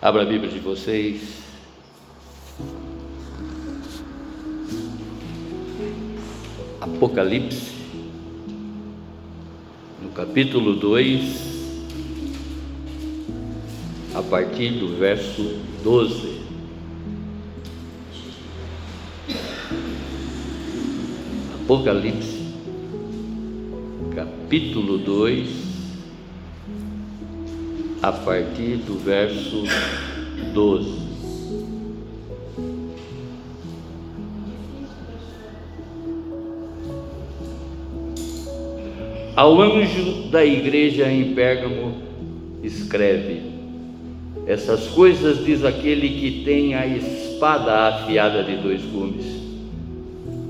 Abra a Bíblia de vocês. Apocalipse, no capítulo 2, a partir do verso 12. Apocalipse, capítulo 2, a partir do verso 12. Ao anjo da igreja em Pérgamo, escreve: Essas coisas diz aquele que tem a espada afiada de dois gumes.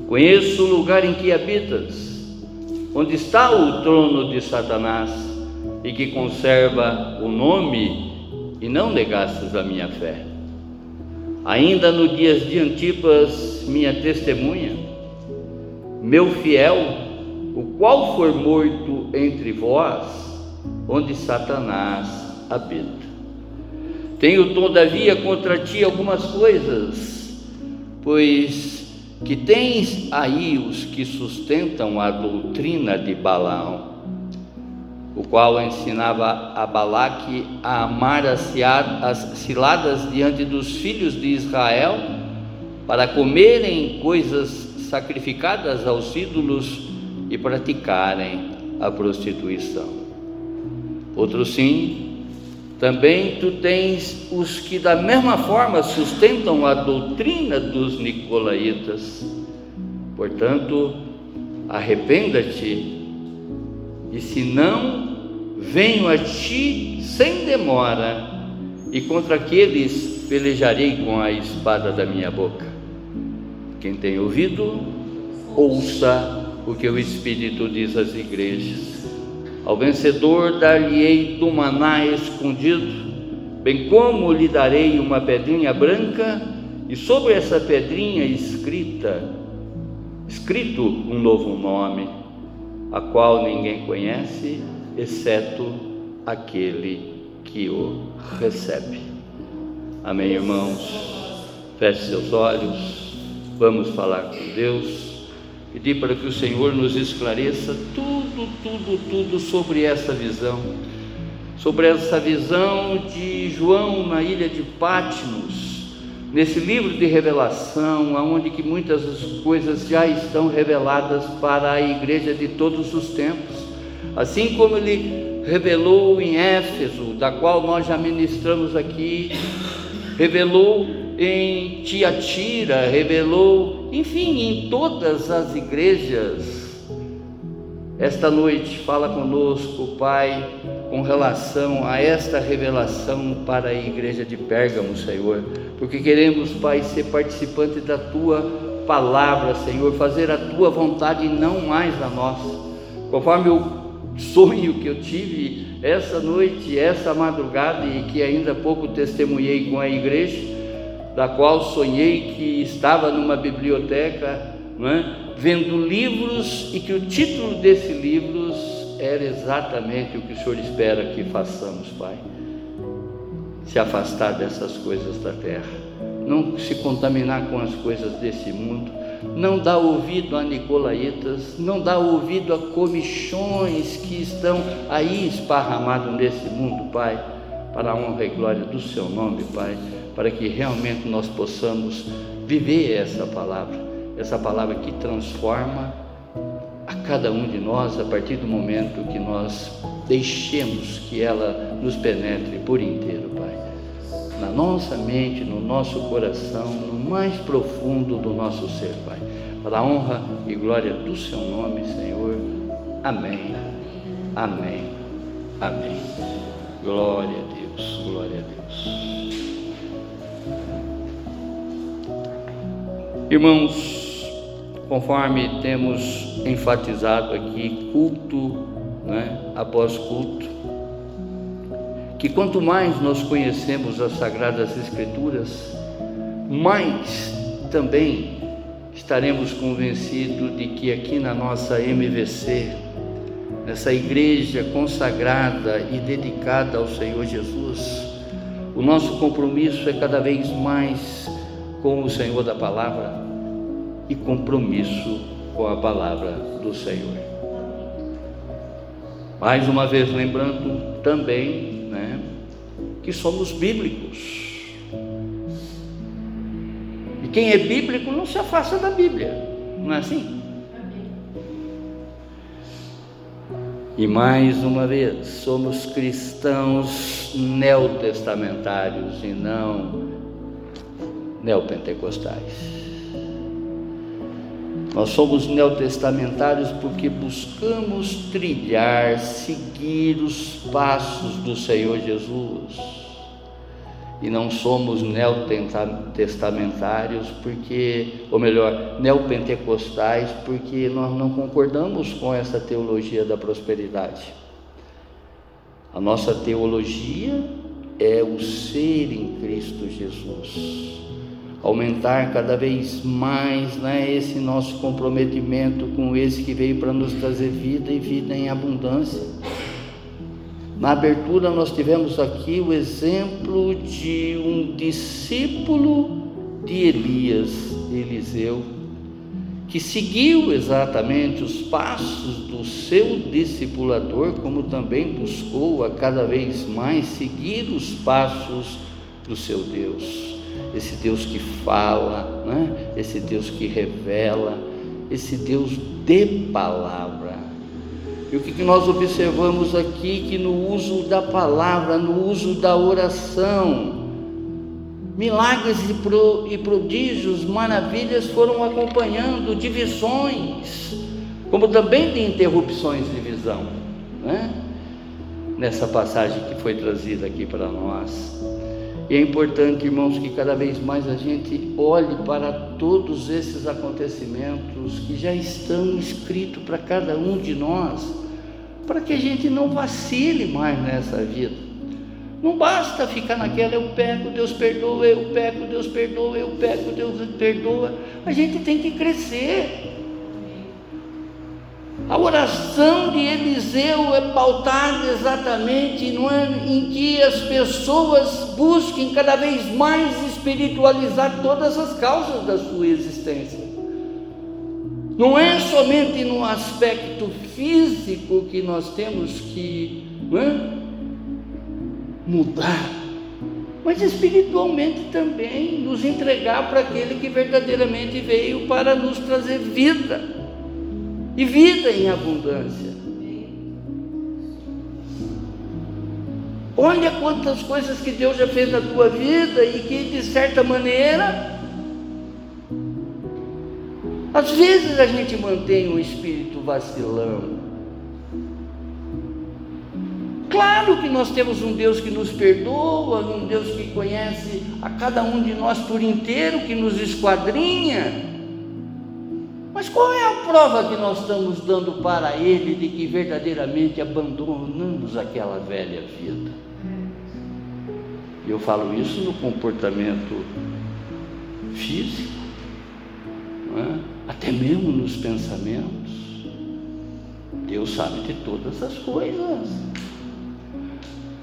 Conheço o lugar em que habitas, onde está o trono de Satanás, e que conserva o nome, e não negastes a minha fé. Ainda no dias de Antipas, minha testemunha, meu fiel, o qual for morto entre vós, onde Satanás habita. Tenho todavia contra ti algumas coisas, pois que tens aí os que sustentam a doutrina de Balaão, o qual ensinava a Balaque a amar as ciladas diante dos filhos de Israel, para comerem coisas sacrificadas aos ídolos e praticarem a prostituição. Outro sim, também tu tens os que da mesma forma sustentam a doutrina dos nicolaítas. Portanto, arrependa-te, e se não, venho a ti sem demora, e contra aqueles pelejarei com a espada da minha boca. Quem tem ouvido, ouça o que o Espírito diz às igrejas. Ao vencedor dar-lhe-ei do maná escondido, bem como lhe darei uma pedrinha branca, e sobre essa pedrinha escrita, escrito um novo nome, a qual ninguém conhece, exceto aquele que o recebe. Amém, irmãos? Feche seus olhos, vamos falar com Deus pedir para que o Senhor nos esclareça tudo, tudo, tudo sobre essa visão, sobre essa visão de João na ilha de Patmos, nesse livro de revelação, aonde que muitas coisas já estão reveladas para a igreja de todos os tempos, assim como ele revelou em Éfeso, da qual nós já ministramos aqui, revelou em Tiatira, revelou, enfim, em todas as igrejas. Esta noite fala conosco, Pai, com relação a esta revelação para a igreja de Pérgamo, Senhor, porque queremos, Pai, ser participante da tua palavra, Senhor, fazer a tua vontade e não mais a nossa. Conforme o sonho que eu tive essa noite, essa madrugada e que ainda há pouco testemunhei com a igreja, da qual sonhei que estava numa biblioteca, é? vendo livros e que o título desses livros era exatamente o que o Senhor espera que façamos, Pai. Se afastar dessas coisas da terra, não se contaminar com as coisas desse mundo, não dar ouvido a nicolaítas, não dar ouvido a comichões que estão aí esparramados nesse mundo, Pai, para a honra e glória do Seu nome, Pai. Para que realmente nós possamos viver essa palavra, essa palavra que transforma a cada um de nós a partir do momento que nós deixemos que ela nos penetre por inteiro, Pai. Na nossa mente, no nosso coração, no mais profundo do nosso ser, Pai. Para a honra e glória do Seu nome, Senhor. Amém. Amém. Amém. Glória a Deus. Glória a Deus. Irmãos, conforme temos enfatizado aqui, culto né, após culto, que quanto mais nós conhecemos as Sagradas Escrituras, mais também estaremos convencidos de que aqui na nossa MVC, nessa igreja consagrada e dedicada ao Senhor Jesus, O nosso compromisso é cada vez mais com o Senhor da palavra e compromisso com a palavra do Senhor. Mais uma vez lembrando também, né, que somos bíblicos. E quem é bíblico não se afasta da Bíblia, não é assim? E mais uma vez, somos cristãos neotestamentários e não neopentecostais. Nós somos neotestamentários porque buscamos trilhar, seguir os passos do Senhor Jesus. E não somos neotestamentários porque, ou melhor, neopentecostais, porque nós não concordamos com essa teologia da prosperidade. A nossa teologia é o ser em Cristo Jesus aumentar cada vez mais né, esse nosso comprometimento com esse que veio para nos trazer vida e vida em abundância. Na abertura, nós tivemos aqui o exemplo de um discípulo de Elias, Eliseu, que seguiu exatamente os passos do seu discipulador, como também buscou a cada vez mais seguir os passos do seu Deus esse Deus que fala, né? esse Deus que revela, esse Deus de palavra. E o que nós observamos aqui que no uso da palavra, no uso da oração, milagres e prodígios, maravilhas foram acompanhando de visões, como também de interrupções de visão, né? nessa passagem que foi trazida aqui para nós. E é importante, irmãos, que cada vez mais a gente olhe para todos esses acontecimentos que já estão escritos para cada um de nós, para que a gente não vacile mais nessa vida. Não basta ficar naquela, eu pego, Deus perdoa, eu pego, Deus perdoa, eu pego, Deus perdoa. A gente tem que crescer. A oração de Eliseu é pautada exatamente no ano em que as pessoas busquem cada vez mais espiritualizar todas as causas da sua existência. Não é somente no aspecto físico que nós temos que é? mudar, mas espiritualmente também nos entregar para aquele que verdadeiramente veio para nos trazer vida e vida em abundância. Olha quantas coisas que Deus já fez na tua vida e que, de certa maneira, às vezes a gente mantém o espírito vacilando. Claro que nós temos um Deus que nos perdoa, um Deus que conhece a cada um de nós por inteiro, que nos esquadrinha. Mas qual é a prova que nós estamos dando para ele de que verdadeiramente abandonamos aquela velha vida? Eu falo isso no comportamento físico, é? até mesmo nos pensamentos. Deus sabe de todas as coisas.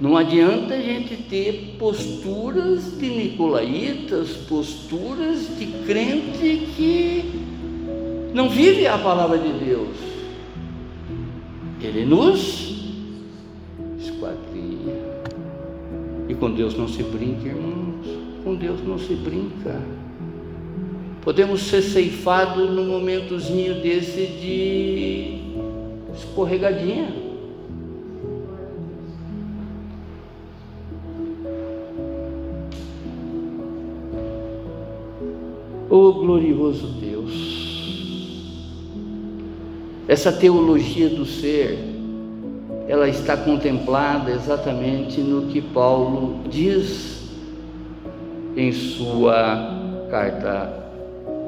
Não adianta a gente ter posturas de nicolaítas, posturas de crente que não vive a palavra de Deus. Ele nos esquadrinha. E com Deus não se brinca, irmãos. Com Deus não se brinca. Podemos ser ceifados num momentozinho desse de escorregadinha. Oh glorioso Deus, essa teologia do ser, ela está contemplada exatamente no que Paulo diz em sua carta,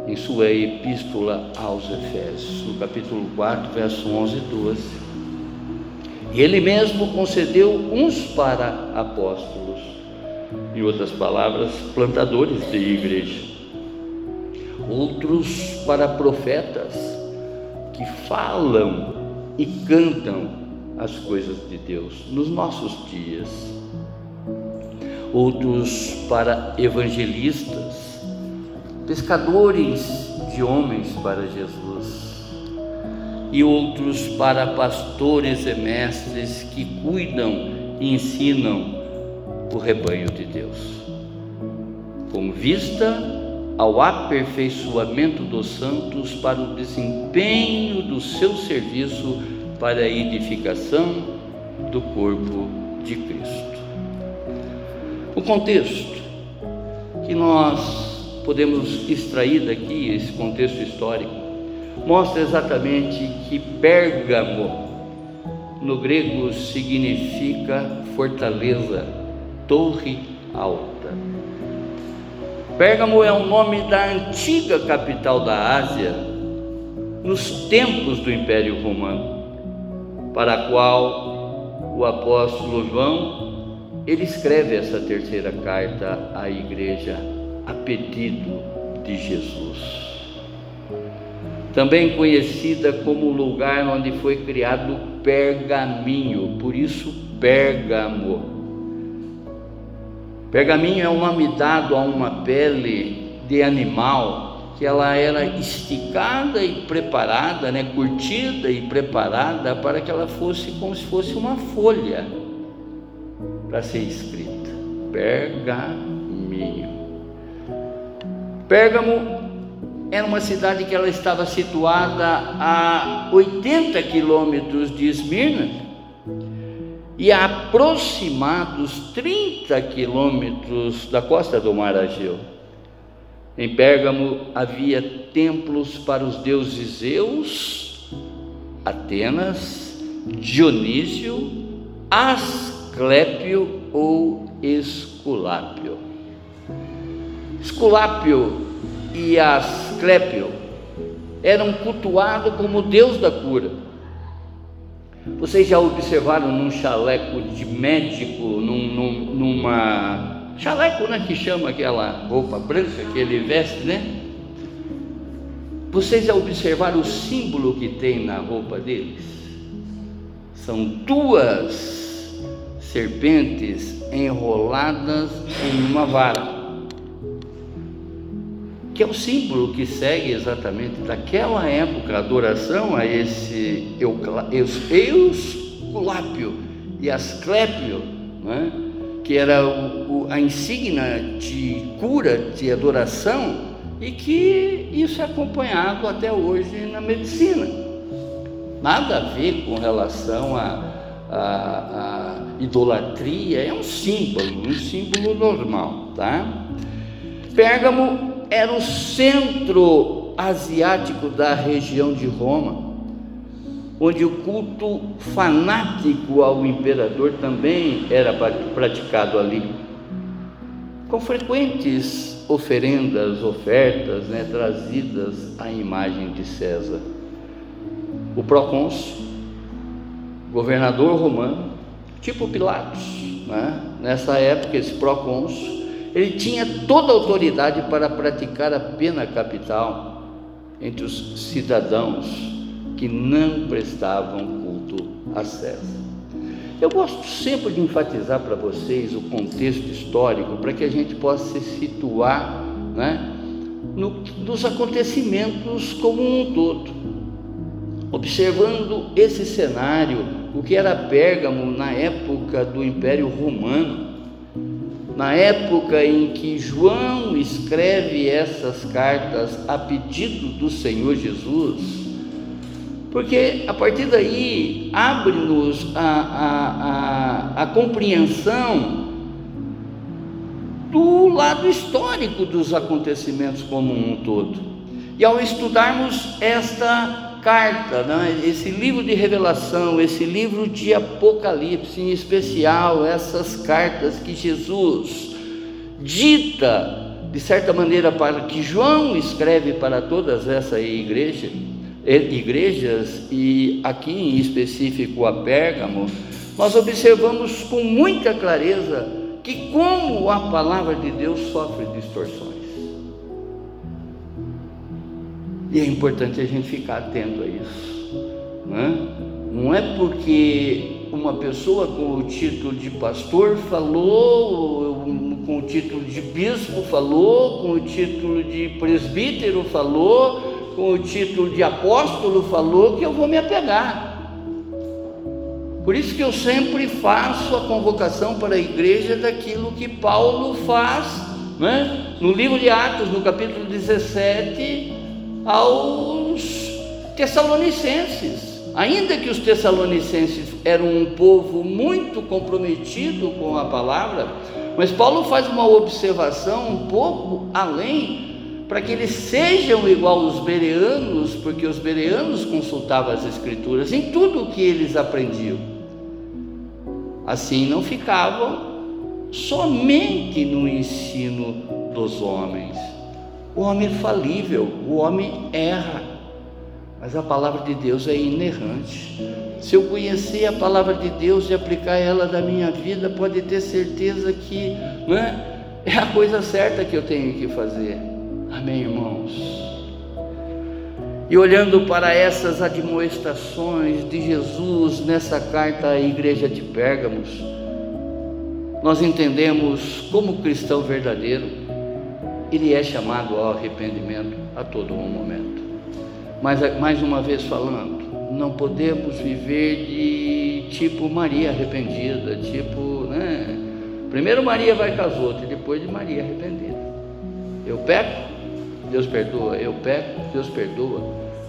em sua epístola aos Efésios, no capítulo 4, verso 11 e 12. Ele mesmo concedeu uns para apóstolos, em outras palavras, plantadores de igreja, outros para profetas, que falam e cantam as coisas de Deus nos nossos dias. outros para evangelistas, pescadores de homens para Jesus, e outros para pastores e mestres que cuidam e ensinam o rebanho de Deus, com vista ao aperfeiçoamento dos santos para o desempenho do seu serviço para a edificação do corpo de Cristo. O contexto que nós podemos extrair daqui, esse contexto histórico, mostra exatamente que Pérgamo, no grego, significa fortaleza, torre alta. Pérgamo é o nome da antiga capital da Ásia, nos tempos do Império Romano, para a qual o apóstolo João ele escreve essa terceira carta à igreja a pedido de Jesus. Também conhecida como o lugar onde foi criado pergaminho, por isso Pérgamo. Pergaminho é o nome dado a uma pele de animal que ela era esticada e preparada, né, curtida e preparada para que ela fosse como se fosse uma folha para ser escrita. Pergaminho. Pérgamo era uma cidade que ela estava situada a 80 quilômetros de Esmirna e a aproximados 30 quilômetros da costa do Mar Ageu. Em Pérgamo havia templos para os deuses Zeus, Atenas, Dionísio, As Asclépio ou Esculápio. Esculápio e Asclépio eram cultuados como Deus da cura. Vocês já observaram num chaleco de médico, num, num, numa chaleco, né, que chama aquela roupa branca que ele veste, né? Vocês já observaram o símbolo que tem na roupa deles? São duas serpentes enroladas em uma vara, que é o símbolo que segue exatamente daquela época a adoração a esse Eusculápio e Asclépio, né? que era o, o, a insígnia de cura, de adoração, e que isso é acompanhado até hoje na medicina. Nada a ver com relação a a, a idolatria é um símbolo, um símbolo normal, tá? Pérgamo era o centro asiático da região de Roma, onde o culto fanático ao imperador também era praticado ali, com frequentes oferendas, ofertas né, trazidas à imagem de César. O procônsul governador romano, tipo Pilatos, né? nessa época, esse procônsul, ele tinha toda a autoridade para praticar a pena capital entre os cidadãos que não prestavam culto a César. Eu gosto sempre de enfatizar para vocês o contexto histórico para que a gente possa se situar né, no, nos acontecimentos como um todo. Observando esse cenário o que era Pérgamo na época do Império Romano, na época em que João escreve essas cartas a pedido do Senhor Jesus, porque a partir daí abre-nos a, a, a, a compreensão do lado histórico dos acontecimentos como um todo. E ao estudarmos esta carta, né? esse livro de revelação, esse livro de Apocalipse, em especial essas cartas que Jesus dita, de certa maneira, para que João escreve para todas essas igrejas, igrejas e aqui em específico a Pérgamo, nós observamos com muita clareza que como a palavra de Deus sofre distorções. E é importante a gente ficar atento a isso. Né? Não é porque uma pessoa com o título de pastor falou título de bispo falou, com o título de presbítero falou, com o título de apóstolo falou, que eu vou me apegar. Por isso que eu sempre faço a convocação para a igreja daquilo que Paulo faz, né? no livro de Atos, no capítulo 17, aos Tessalonicenses. Ainda que os Tessalonicenses eram um povo muito comprometido com a palavra, mas Paulo faz uma observação um pouco além, para que eles sejam igual aos bereanos, porque os bereanos consultavam as Escrituras em tudo o que eles aprendiam. Assim não ficavam somente no ensino dos homens. O homem é falível, o homem erra, mas a palavra de Deus é inerrante. Se eu conhecer a palavra de Deus e aplicar ela na minha vida, pode ter certeza que né, é a coisa certa que eu tenho que fazer. Amém, irmãos? E olhando para essas admoestações de Jesus nessa carta à igreja de Pérgamos, nós entendemos como cristão verdadeiro, ele é chamado ao arrependimento a todo momento. Mas mais uma vez falando, não podemos viver de tipo Maria arrependida, tipo, né? Primeiro Maria vai com as outras, depois de Maria arrependida. Eu peco, Deus perdoa, eu peco, Deus perdoa.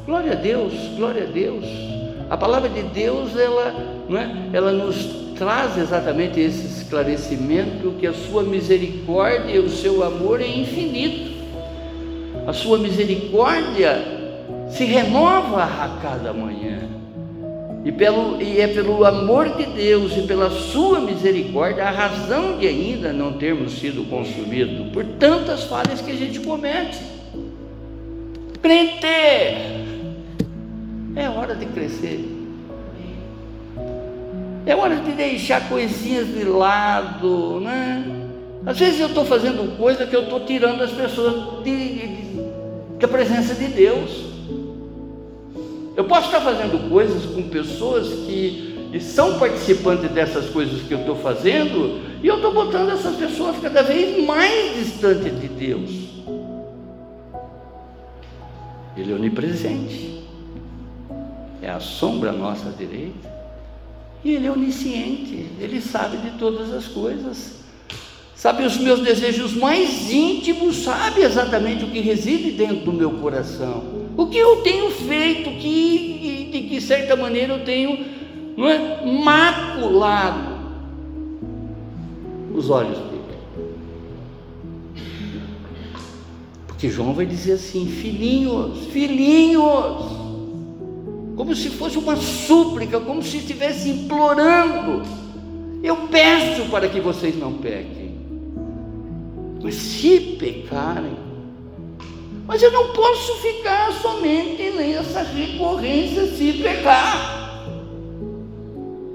Glória a Deus, glória a Deus. A palavra de Deus, ela, não é? ela nos traz exatamente esse esclarecimento que a sua misericórdia e o seu amor é infinito. A sua misericórdia se renova a cada manhã. E, pelo, e é pelo amor de Deus e pela sua misericórdia a razão de ainda não termos sido consumidos por tantas falhas que a gente comete. Crente, é hora de crescer. É hora de deixar coisinhas de lado, né? Às vezes eu estou fazendo coisa que eu estou tirando as pessoas de, de, da presença de Deus. Eu posso estar fazendo coisas com pessoas que, que são participantes dessas coisas que eu estou fazendo, e eu estou botando essas pessoas cada vez mais distantes de Deus. Ele é onipresente, é a sombra à nossa direita, e Ele é onisciente, Ele sabe de todas as coisas, sabe os meus desejos mais íntimos, sabe exatamente o que reside dentro do meu coração, o que eu tenho feito, que de que certa maneira eu tenho não é, maculado os olhos dele. Porque João vai dizer assim: filhinhos, filhinhos, como se fosse uma súplica, como se estivesse implorando. Eu peço para que vocês não pequem. Mas se pecarem, mas eu não posso ficar somente nessa recorrência se pecar.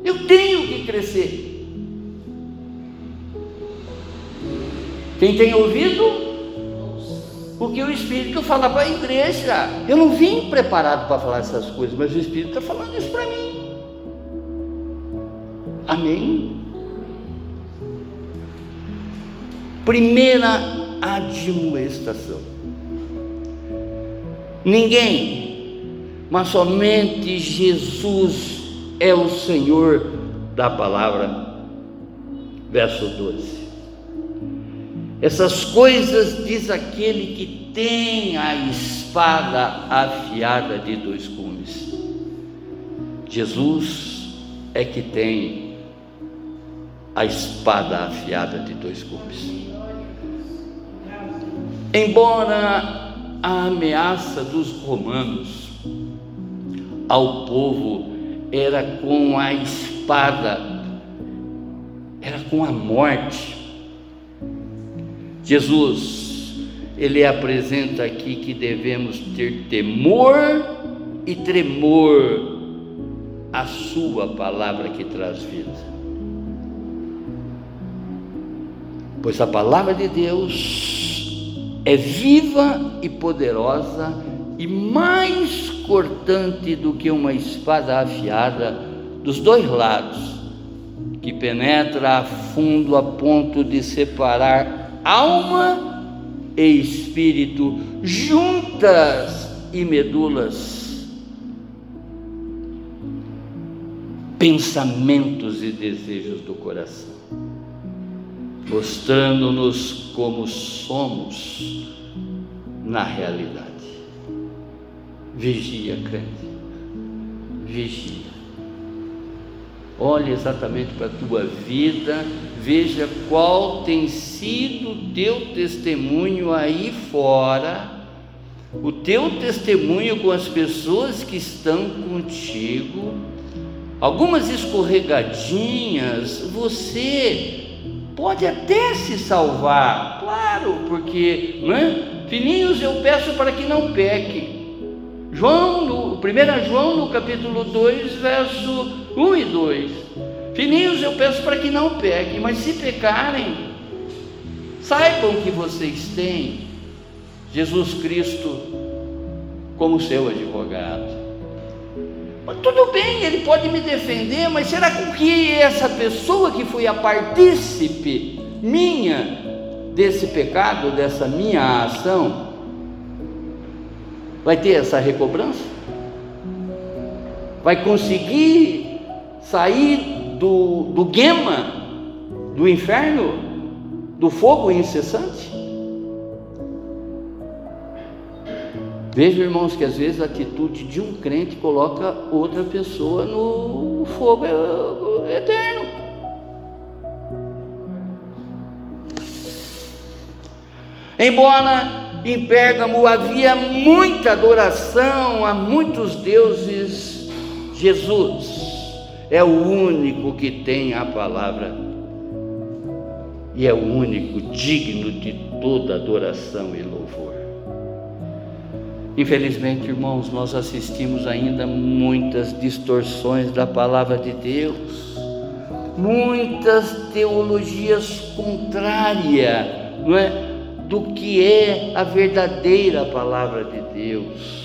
Eu tenho que crescer. Quem tem ouvido, porque o Espírito fala para a igreja. Eu não vim preparado para falar essas coisas, mas o Espírito está falando isso para mim. Amém? Primeira admoestação. Ninguém, mas somente Jesus é o Senhor da palavra. Verso 12. Essas coisas diz aquele que tem a espada afiada de dois gumes. Jesus é que tem a espada afiada de dois gumes. Embora a ameaça dos romanos ao povo era com a espada, era com a morte, Jesus, ele apresenta aqui que devemos ter temor e tremor à Sua palavra que traz vida. Pois a palavra de Deus é viva e poderosa e mais cortante do que uma espada afiada dos dois lados, que penetra a fundo a ponto de separar alma e espírito, juntas e medulas, pensamentos e desejos do coração, mostrando-nos como somos na realidade. Vigia, crente, vigia. Olhe exatamente para a tua vida, veja qual tem sido teu testemunho aí fora, o teu testemunho com as pessoas que estão contigo. Algumas escorregadinhas, você pode até se salvar, claro, porque, não é? Filhinhos, eu peço para que não peque. João, no, 1 João, no capítulo 2, verso 1 e 2. Filhinhos, eu peço para que não pequem, mas se pecarem, saibam que vocês têm Jesus Cristo como seu advogado. Mas tudo bem, ele pode me defender, mas será que essa pessoa que foi a partícipe minha desse pecado, dessa minha ação, vai ter essa recobrança? Vai conseguir sair do, do guema, do inferno, do fogo incessante? Veja, irmãos, que às vezes a atitude de um crente coloca outra pessoa no fogo eterno. Embora em Pérgamo havia muita adoração a muitos deuses. Jesus é o único que tem a palavra e é o único digno de toda adoração e louvor. Infelizmente, irmãos, nós assistimos ainda muitas distorções da palavra de Deus, muitas teologias contrárias, não é? do que é a verdadeira palavra de Deus.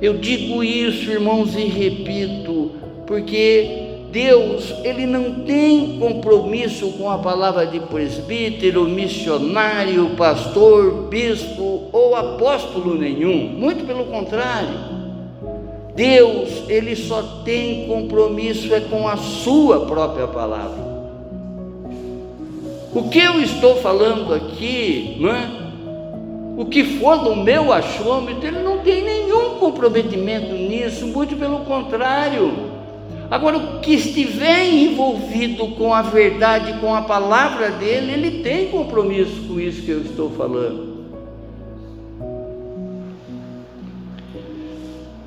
Eu digo isso, irmãos, e repito, porque Deus, ele não tem compromisso com a palavra de presbítero, missionário, pastor, bispo ou apóstolo nenhum, muito pelo contrário. Deus, ele só tem compromisso é com a sua própria palavra. O que eu estou falando aqui, não é? O que for do meu achômetro, ele não tem nenhum comprometimento nisso, muito pelo contrário. Agora, o que estiver envolvido com a verdade, com a palavra dele, ele tem compromisso com isso que eu estou falando.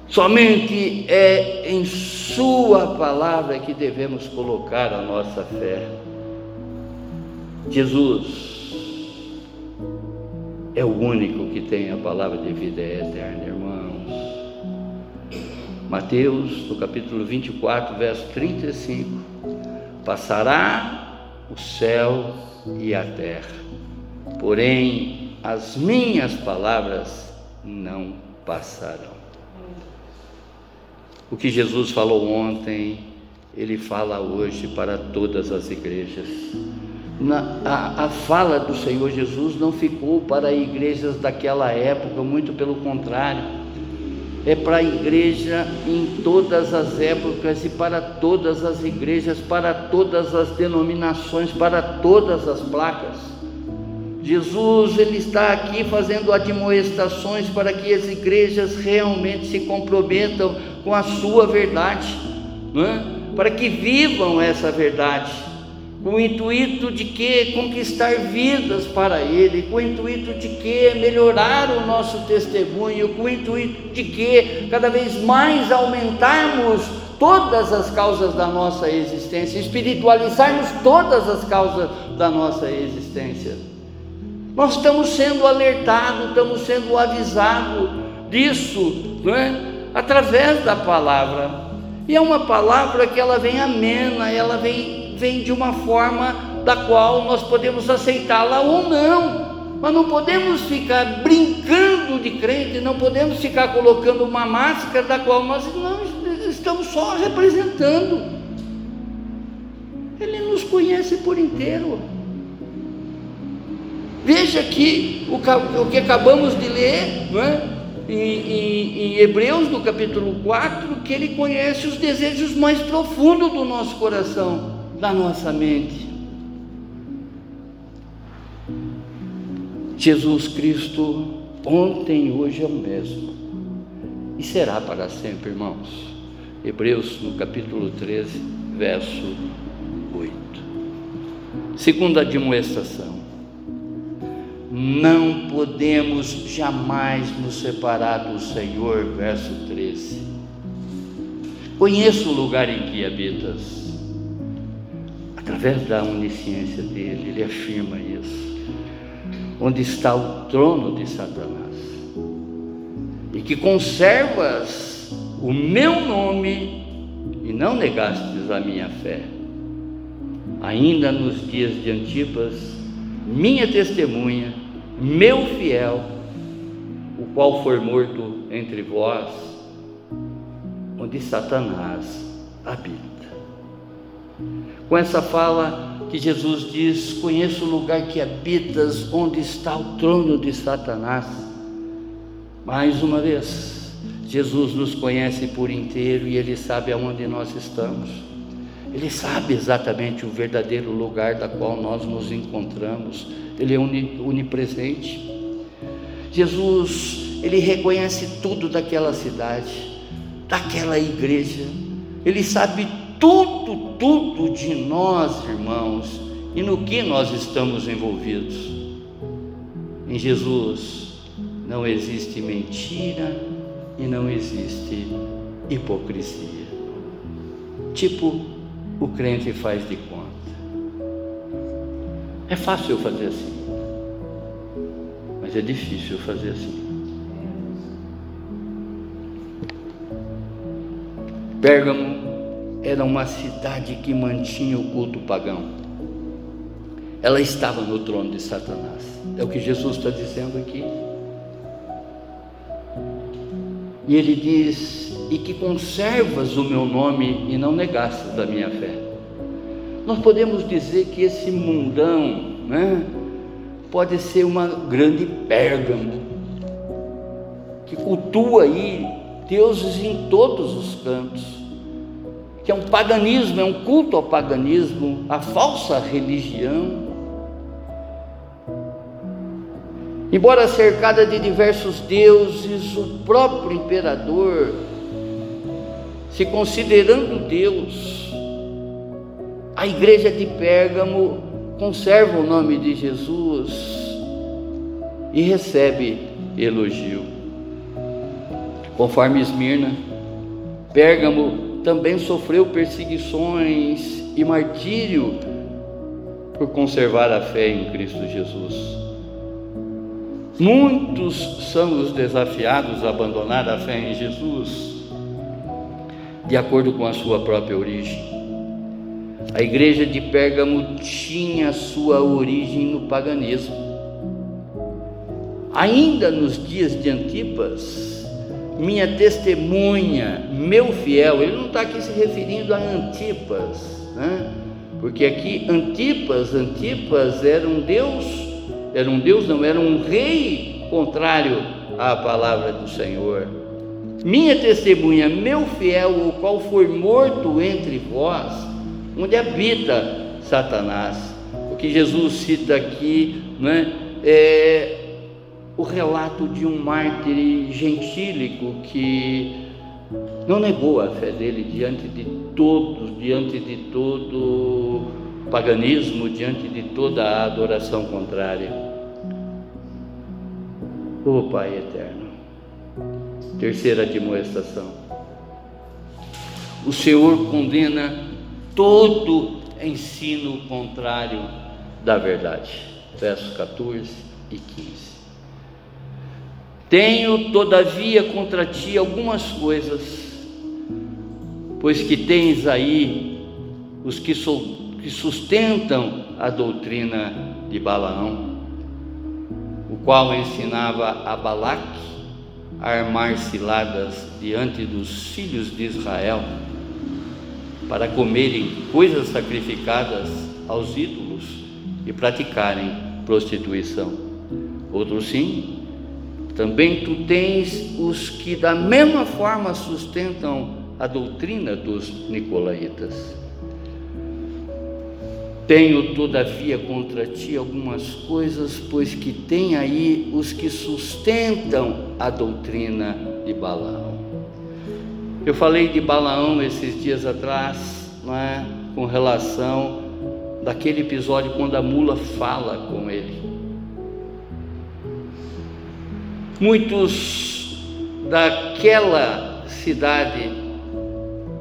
Somente é em Sua palavra que devemos colocar a nossa fé. Jesus é o único que tem a palavra de vida eterna, irmãos. Mateus, no capítulo 24, verso 35: Passará o céu e a terra, porém as minhas palavras não passarão. O que Jesus falou ontem, ele fala hoje para todas as igrejas na, a, a fala do Senhor Jesus não ficou para igrejas daquela época, muito pelo contrário, é para a igreja em todas as épocas e para todas as igrejas, para todas as denominações, para todas as placas. Jesus ele está aqui fazendo admoestações para que as igrejas realmente se comprometam com a sua verdade, é? para que vivam essa verdade com o intuito de que conquistar vidas para Ele, com o intuito de que melhorar o nosso testemunho, com o intuito de que cada vez mais aumentarmos todas as causas da nossa existência, espiritualizarmos todas as causas da nossa existência. Nós estamos sendo alertados, estamos sendo avisados disso, não é? através da palavra. E é uma palavra que ela vem amena, ela vem vem de uma forma da qual nós podemos aceitá-la ou não. Mas não podemos ficar brincando de crente, não podemos ficar colocando uma máscara da qual nós não estamos só representando. Ele nos conhece por inteiro. Veja que o, o que acabamos de ler, não é? Em, em, em, Hebreus, no capítulo 4, que ele conhece os desejos mais profundos do nosso coração, da nossa mente. Jesus Cristo, ontem hoje é o mesmo, e será para sempre, irmãos. Hebreus, no capítulo 13, verso 8. Segunda admoestação não podemos jamais nos separar do Senhor, verso 13. Conheço o lugar em que habitas. Através da onisciência dele, ele afirma isso. Onde está o trono de Satanás. E que conservas o meu nome e não negastes a minha fé. Ainda nos dias de Antipas, minha testemunha, meu fiel, o qual for morto entre vós, onde Satanás habita. Com essa fala que Jesus diz: Conheço o lugar que habitas, onde está o trono de Satanás. Mais uma vez, Jesus nos conhece por inteiro e Ele sabe aonde nós estamos. Ele sabe exatamente o verdadeiro lugar da qual nós nos encontramos. Ele é onipresente. Jesus, ele reconhece tudo daquela cidade, daquela igreja. Ele sabe tudo, tudo de nós, irmãos, e no que nós estamos envolvidos. Em Jesus não existe mentira e não existe hipocrisia. Tipo, o crente faz de conta. É fácil eu fazer assim, mas é difícil eu fazer assim. Pérgamo era uma cidade que mantinha o culto pagão. Ela estava no trono de Satanás. É o que Jesus está dizendo aqui. E ele diz: E que conservas o meu nome e não negastes a minha fé. Nós podemos dizer que esse mundão né, pode ser uma grande Pérgamo, que cultua aí deuses em todos os cantos, que é um paganismo, é um culto ao paganismo, a falsa religião. Embora cercada de diversos deuses, o próprio imperador, se considerando Deus, a igreja de Pérgamo conserva o nome de Jesus e recebe elogio. Conforme Esmirna, Pérgamo também sofreu perseguições e martírio por conservar a fé em Cristo Jesus. Muitos são os desafiados a abandonar a fé em Jesus, de acordo com a sua própria origem. A igreja de Pérgamo tinha sua origem no paganismo. Ainda nos dias de Antipas, minha testemunha, meu fiel, ele não está aqui se referindo a Antipas, né? porque aqui Antipas, Antipas era um Deus, era um Deus, não, era um rei contrário à palavra do Senhor. Minha testemunha, meu fiel, o qual for morto entre vós, onde habita Satanás. O que Jesus cita aqui né, é o relato de um mártir gentílico que não negou a fé dele diante de todos, diante de todo paganismo, diante de toda a adoração contrária. O oh, Pai eterno. Terceira admoestação. O Senhor condena todo ensino contrário da verdade. Versos 14 e 15. Tenho, todavia, contra ti algumas coisas, pois que tens aí os que, que sustentam a doutrina de Balaão, o qual ensinava a Balaque a armar ciladas diante dos filhos de Israel para comerem coisas sacrificadas aos ídolos e praticarem prostituição. Outro sim, também tu tens os que da mesma forma sustentam a doutrina dos nicolaítas. Tenho, todavia, contra ti algumas coisas, pois que tem aí os que sustentam a doutrina de Balaão. Eu falei de Balaão esses dias atrás, não é? com relação daquele episódio quando a mula fala com ele. Muitos daquela cidade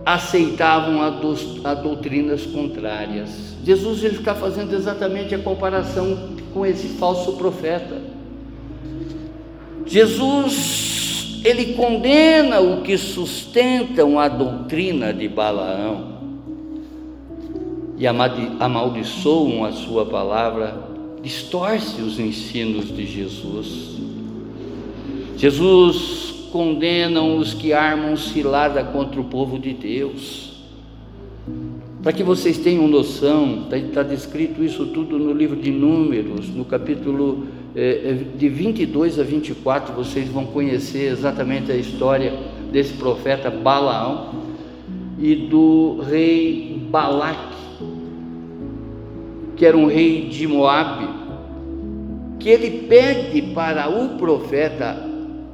aceitavam a, a doutrinas contrárias. Jesus ele está fazendo exatamente a comparação com esse falso profeta. Jesus ele condena o que sustentam a doutrina de Balaão e amaldiçoam a sua palavra, distorce os ensinos de Jesus. Jesus condena os que armam cilada contra o povo de Deus. Para que vocês tenham noção, está tá descrito isso tudo no livro de Números, no capítulo é, de 22 a 24, vocês vão conhecer exatamente a história desse profeta Balaão e do rei Balaque, que era um rei de Moabe, que ele pede para o profeta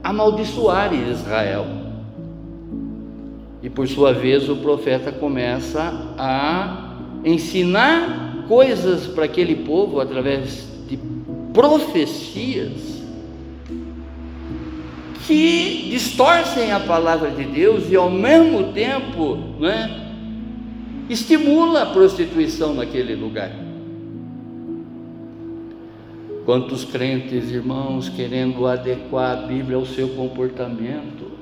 amaldiçoar Israel. E por sua vez o profeta começa a ensinar coisas para aquele povo através de profecias que distorcem a palavra de Deus e ao mesmo tempo né, estimula a prostituição naquele lugar. Quantos crentes, irmãos, querendo adequar a Bíblia ao seu comportamento.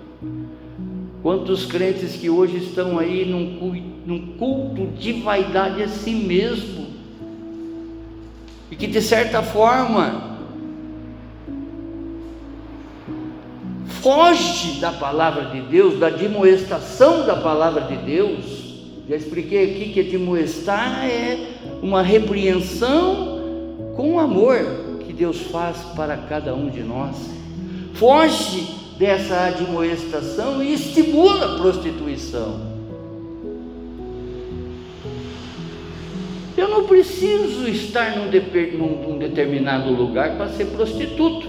Quantos crentes que hoje estão aí num culto, de vaidade a si mesmo. E que de certa forma foge da palavra de Deus, da demoestação da palavra de Deus. Já expliquei aqui que demoestar é uma repreensão com amor Deus faz para cada um de nós. Foge dessa admoestação e estimula a prostituição. Eu não preciso estar num, de, num, num determinado lugar para ser prostituto.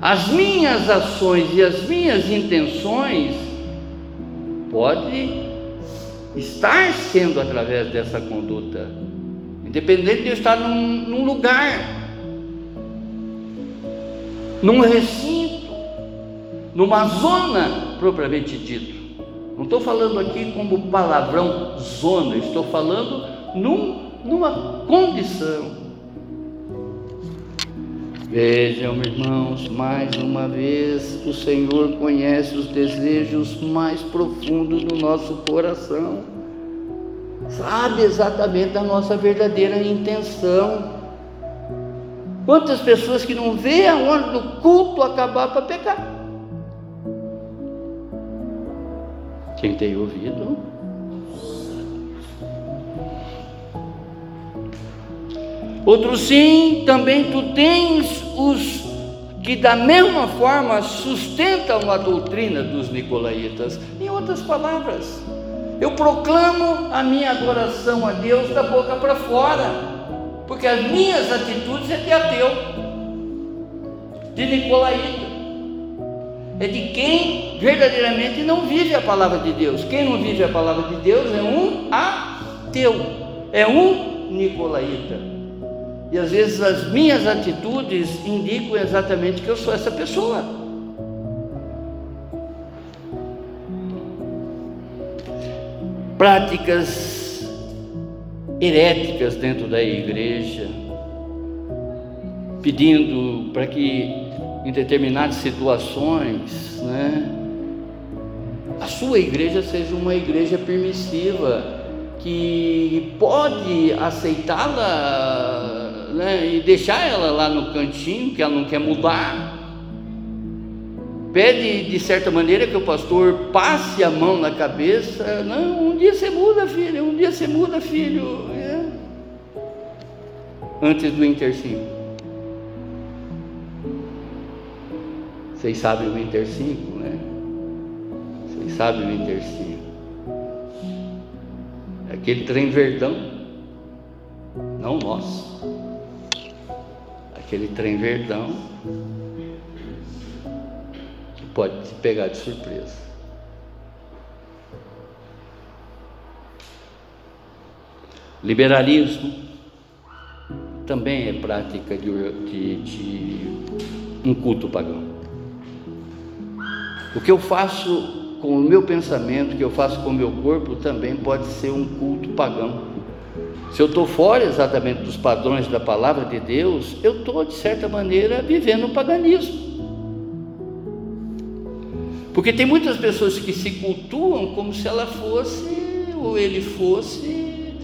As minhas ações e as minhas intenções podem estar sendo através dessa conduta Independente de eu estar num, num lugar, num recinto, numa zona propriamente dito. Não estou falando aqui como palavrão zona, estou falando num, numa condição. Vejam, irmãos, mais uma vez, o Senhor conhece os desejos mais profundos do nosso coração sabe exatamente a nossa verdadeira intenção. Quantas pessoas que não vê a hora do culto acabar para pecar? Quem tem ouvido? Outro sim, também tu tens os que da mesma forma sustentam a doutrina dos nicolaítas. Em outras palavras, eu proclamo a minha adoração a Deus da boca para fora, porque as minhas atitudes é de ateu, de nicolaíta, é de quem verdadeiramente não vive a palavra de Deus. Quem não vive a palavra de Deus é um ateu, é um nicolaíta. E às vezes as minhas atitudes indicam exatamente que eu sou essa pessoa. Práticas heréticas dentro da igreja, pedindo para que em determinadas situações, né, a sua igreja seja uma igreja permissiva, que pode aceitá-la né, e deixar ela lá no cantinho, que ela não quer mudar, pede de certa maneira que o pastor passe a mão na cabeça. Não, um dia você muda, filho, um dia você muda, filho. É. antes do Inter 5? Vocês sabem o Inter 5, né? Vocês sabem o Inter 5. Aquele trem verdão, não nosso. Aquele trem verdão pode te pegar de surpresa. Liberalismo também é prática de, de, de, um culto pagão. O que eu faço com o meu pensamento, o que eu faço com o meu corpo, também pode ser um culto pagão. Se eu estou fora exatamente dos padrões da palavra de Deus, eu estou, de certa maneira, vivendo o paganismo. Porque tem muitas pessoas que se cultuam como se ela fosse, ou ele fosse,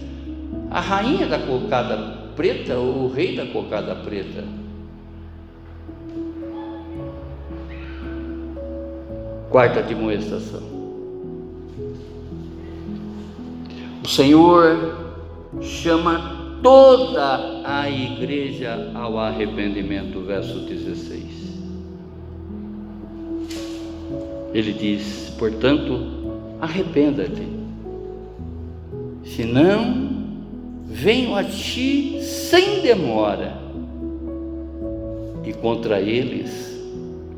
a rainha da cocada preta ou o rei da cocada preta. Quarta demonstração. O Senhor chama toda a igreja ao arrependimento, verso 16. Ele diz, portanto, arrependa-te, senão venho a ti sem demora, e contra eles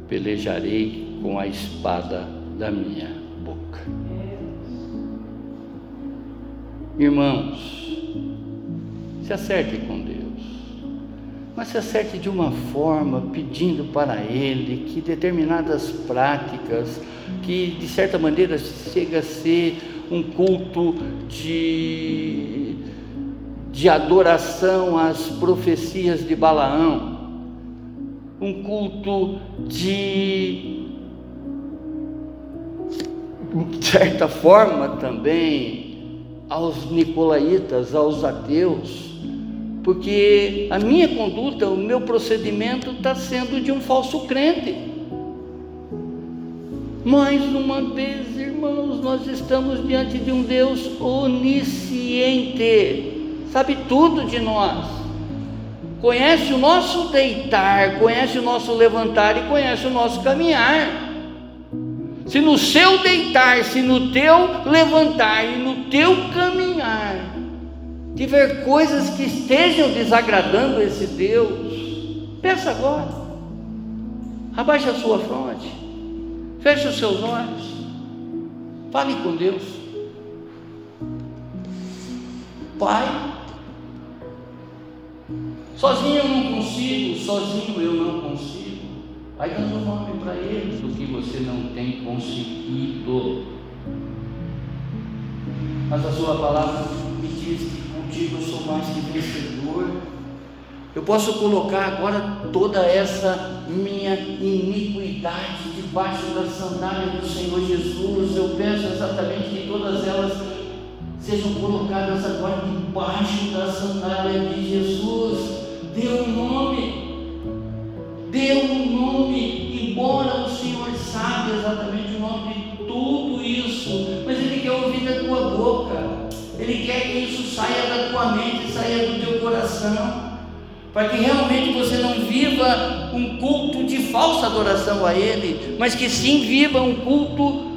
pelejarei com a espada da minha boca. Irmãos, se acerte com mas se acerte de uma forma pedindo para Ele que determinadas práticas, que de certa maneira chega a ser um culto de de adoração às profecias de Balaão, um culto de, de certa forma também, aos nicolaítas, aos ateus, porque a minha conduta, o meu procedimento está sendo de um falso crente. Mais uma vez, irmãos, nós estamos diante de um Deus onisciente sabe tudo de nós, conhece o nosso deitar, conhece o nosso levantar e conhece o nosso caminhar. Se no seu deitar, se no teu levantar e no teu caminhar tiver coisas que estejam desagradando esse Deus, peça agora. Abaixe a sua fronte, feche os seus olhos, fale com Deus. Pai, Sozinho eu não consigo, sozinho eu não consigo. Vai dando nome para eles do que você não tem conseguido. Mas a sua palavra me diz que contigo eu sou mais que vencedor. Eu posso colocar agora toda essa minha iniquidade debaixo da sandália do Senhor Jesus. Eu peço exatamente que todas elas sejam colocadas agora debaixo da sandália de Jesus dê um nome, dê um nome, embora o Senhor saiba exatamente saia da tua mente, saia do teu coração, para que realmente você não viva um culto de falsa adoração a Ele, mas que sim viva um culto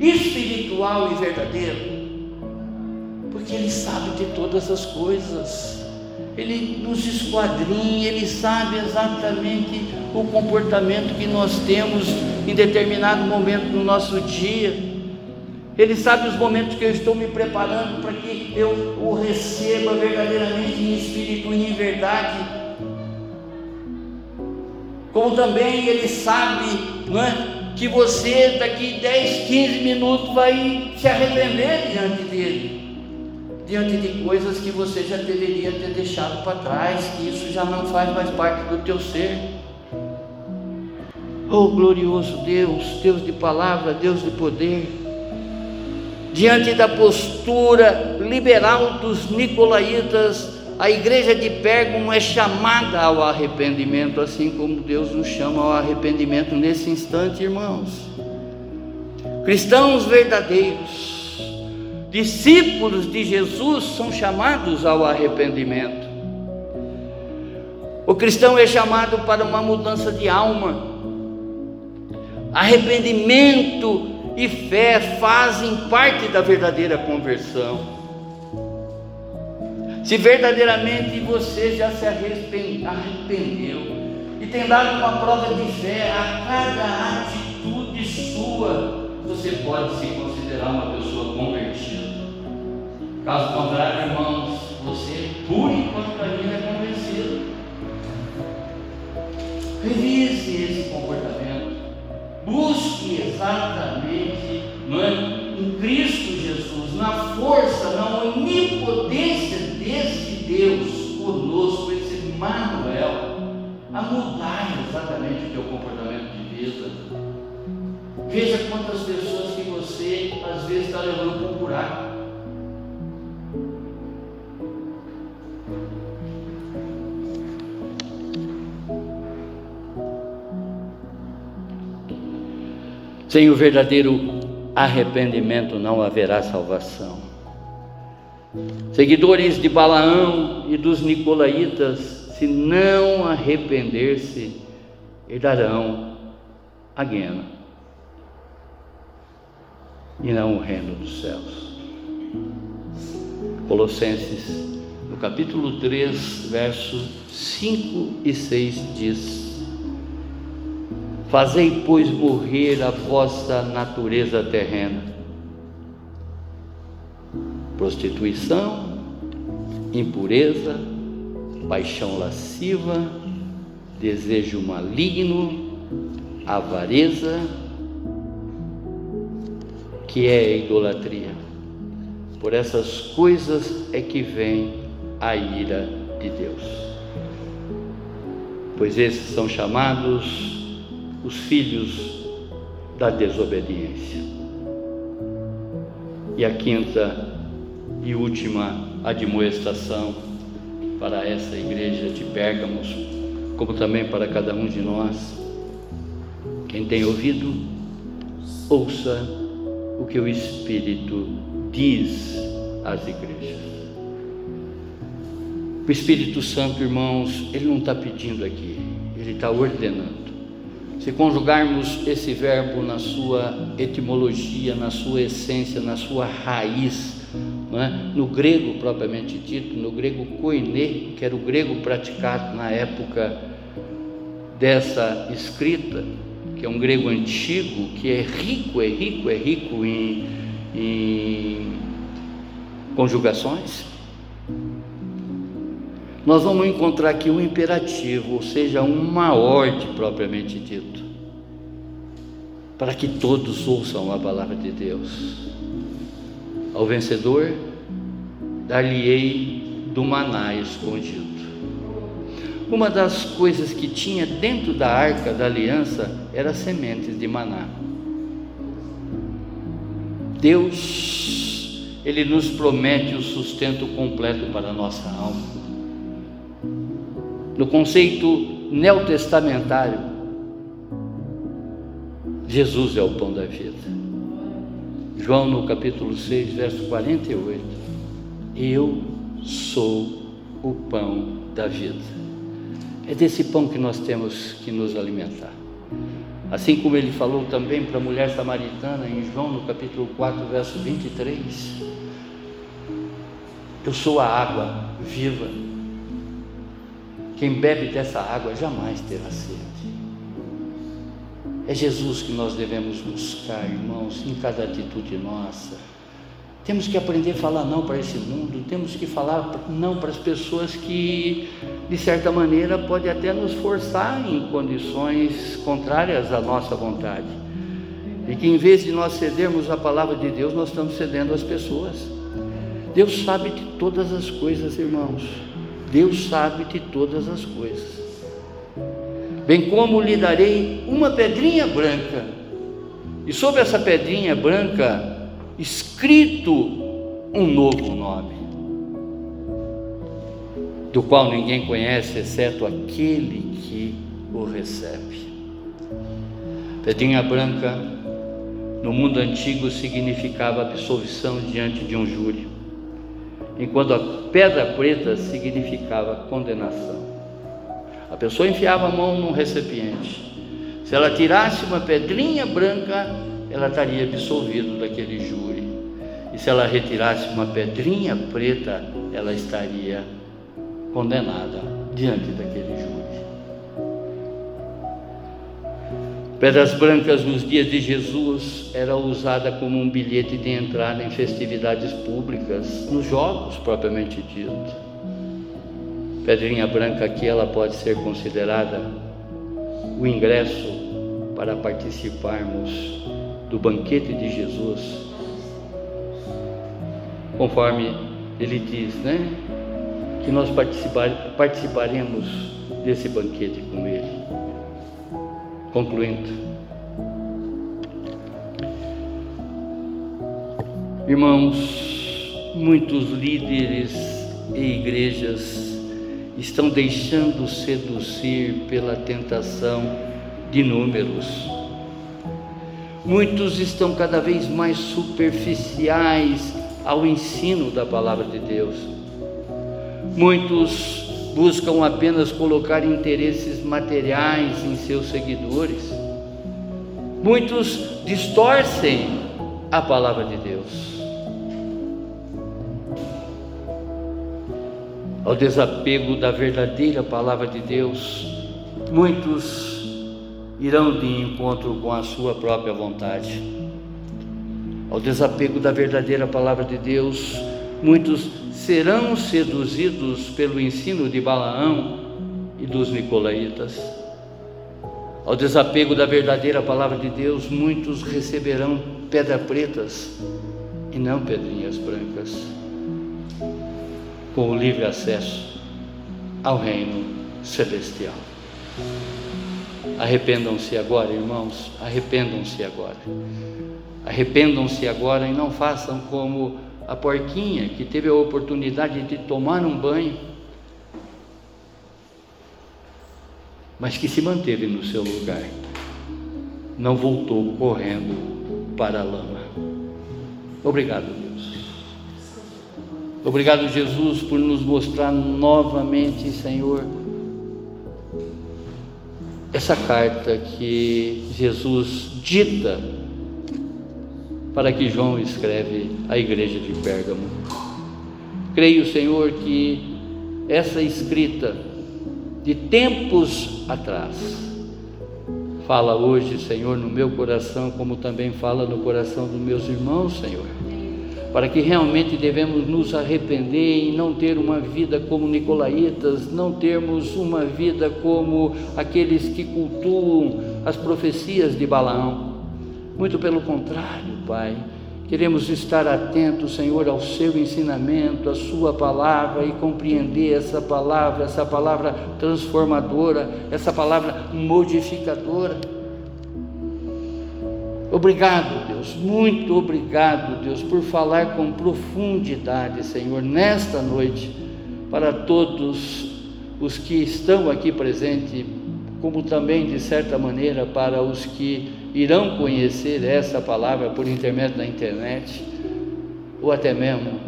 espiritual e verdadeiro, porque Ele sabe de todas as coisas. Ele nos esquadrinha, Ele sabe exatamente o comportamento que nós temos em determinado momento do nosso dia. Ele sabe os momentos que eu estou me preparando para que eu o receba verdadeiramente em espírito e em verdade. Como também Ele sabe não é, que você daqui 10, 15 minutos vai se arrepender diante dele diante de coisas que você já deveria ter deixado para trás, que isso já não faz mais parte do teu ser. Oh glorioso Deus, Deus de palavra, Deus de poder, diante da postura liberal dos nicolaítas, a igreja de Pérgamo é chamada ao arrependimento, assim como Deus nos chama ao arrependimento nesse instante, irmãos. Cristãos verdadeiros, discípulos de Jesus são chamados ao arrependimento. O cristão é chamado para uma mudança de alma. Arrependimento e fé fazem parte da verdadeira conversão. Se verdadeiramente você já se arrependeu e tem dado uma prova de fé a cada atitude sua, você pode se considerar uma pessoa convertida. Caso contrário, irmãos, você por enquanto ainda é convencido. Revise esse comportamento. Busque exatamente é, em Cristo Jesus, na força, na onipotência desse Deus conosco, esse Manuel, a mudar exatamente o teu comportamento de vida. Veja quantas pessoas que você às vezes está levando para um buraco. Sem o verdadeiro arrependimento não haverá salvação. Seguidores de Balaão e dos Nicolaítas, se não arrepender-se, herdarão a guerra e não o reino dos céus. Colossenses, no capítulo 3, versos 5 e 6 diz: Fazei, pois, morrer a vossa natureza terrena. Prostituição, impureza, paixão lasciva, desejo maligno, avareza, que é a idolatria. Por essas coisas é que vem a ira de Deus. Pois esses são chamados os filhos da desobediência. E a quinta e última admoestação para essa igreja de Pérgamos, como também para cada um de nós. Quem tem ouvido, ouça o que o Espírito diz às igrejas. O Espírito Santo, irmãos, ele não está pedindo aqui, ele está ordenando. Se conjugarmos esse verbo na sua etimologia, na sua essência, na sua raiz, é? no grego propriamente dito, no grego koine, que era o grego praticado na época dessa escrita, que é um grego antigo, que é rico, é rico, é rico em, em conjugações, nós vamos encontrar aqui um imperativo, ou seja, uma ordem propriamente dito, para que todos ouçam a palavra de Deus. Ao vencedor, dar-lhe-ei do maná escondido. Uma das coisas que tinha dentro da arca da aliança era sementes de maná. Deus, Ele nos promete o sustento completo para a nossa alma no conceito neotestamentário, Jesus é o pão da vida. João no capítulo 6, verso 48. Eu sou o pão da vida. É desse pão que nós temos que nos alimentar. Assim como ele falou também para a mulher samaritana em João no capítulo 4, verso 23. Eu sou a água viva quem bebe dessa água jamais terá sede. É Jesus que nós devemos buscar, irmãos, em cada atitude nossa. Temos que aprender a falar não para esse mundo, temos que falar não para as pessoas que, de certa maneira, podem até nos forçar em condições contrárias à nossa vontade. E que em vez de nós cedermos a palavra de Deus, nós estamos cedendo às pessoas. Deus sabe de todas as coisas, irmãos. Deus sabe de todas as coisas. Bem como lhe darei uma pedrinha branca, e sobre essa pedrinha branca, escrito um novo nome, do qual ninguém conhece exceto aquele que o recebe. Pedrinha branca no mundo antigo significava absolvição diante de um júri, enquanto a pedra preta significava condenação. A pessoa enfiava a mão num recipiente. Se ela tirasse uma pedrinha branca, ela estaria absolvida daquele júri. E se ela retirasse uma pedrinha preta, ela estaria condenada diante daquele Pedras brancas nos dias de Jesus era usada como um bilhete de entrada em festividades públicas, nos jogos propriamente dito. Pedrinha branca aqui ela pode ser considerada o ingresso para participarmos do banquete de Jesus, conforme ele diz, né? Que nós participar, participaremos desse banquete com ele. Concluindo, irmãos, muitos líderes e igrejas estão deixando seduzir pela tentação de números. Muitos estão cada vez mais superficiais ao ensino da palavra de Deus. Muitos buscam apenas colocar interesses materiais em seus seguidores. Muitos distorcem a palavra de Deus. Ao desapego da verdadeira palavra de Deus, muitos irão de encontro com a sua própria vontade. Ao desapego da verdadeira palavra de Deus, muitos serão seduzidos pelo ensino de Balaão e dos Nicolaítas. Ao desapego da verdadeira palavra de Deus, muitos receberão pedras pretas e não pedrinhas brancas, com o livre acesso ao reino celestial. Arrependam-se agora, irmãos, arrependam-se agora. Arrependam-se agora e não façam como a porquinha que teve a oportunidade de tomar um banho, mas que se manteve no seu lugar, não voltou correndo para a lama. Obrigado, Deus. Obrigado, Jesus, por nos mostrar novamente, Senhor, essa carta que Jesus dita para que João escreve à igreja de Pérgamo. Creio, Senhor, que essa escrita de tempos atrás fala hoje, Senhor, no meu coração, como também fala no coração dos meus irmãos, Senhor. Para que realmente devemos nos arrepender e não ter uma vida como Nicolaitas, não termos uma vida como aqueles que cultuam as profecias de Balaão muito pelo contrário, Pai. Queremos estar atentos, Senhor, ao seu ensinamento, à sua palavra e compreender essa palavra, essa palavra transformadora, essa palavra modificadora. Obrigado, Deus, muito obrigado, Deus, por falar com profundidade, Senhor, nesta noite, para todos os que estão aqui presentes, como também, de certa maneira, para os que irão conhecer essa palavra por intermédio da internet, ou até mesmo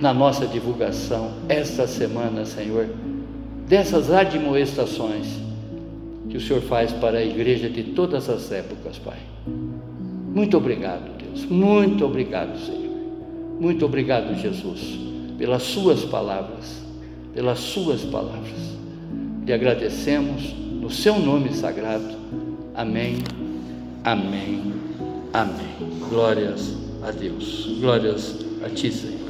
na nossa divulgação esta semana, Senhor, dessas admoestações que o Senhor faz para a igreja de todas as épocas, Pai. Muito obrigado, Deus. Muito obrigado, Senhor. Muito obrigado, Jesus, pelas Suas palavras, pelas Suas palavras. Lhe agradecemos no seu nome sagrado. Amém, amém, amém. Glórias a Deus, glórias a Ti, Senhor.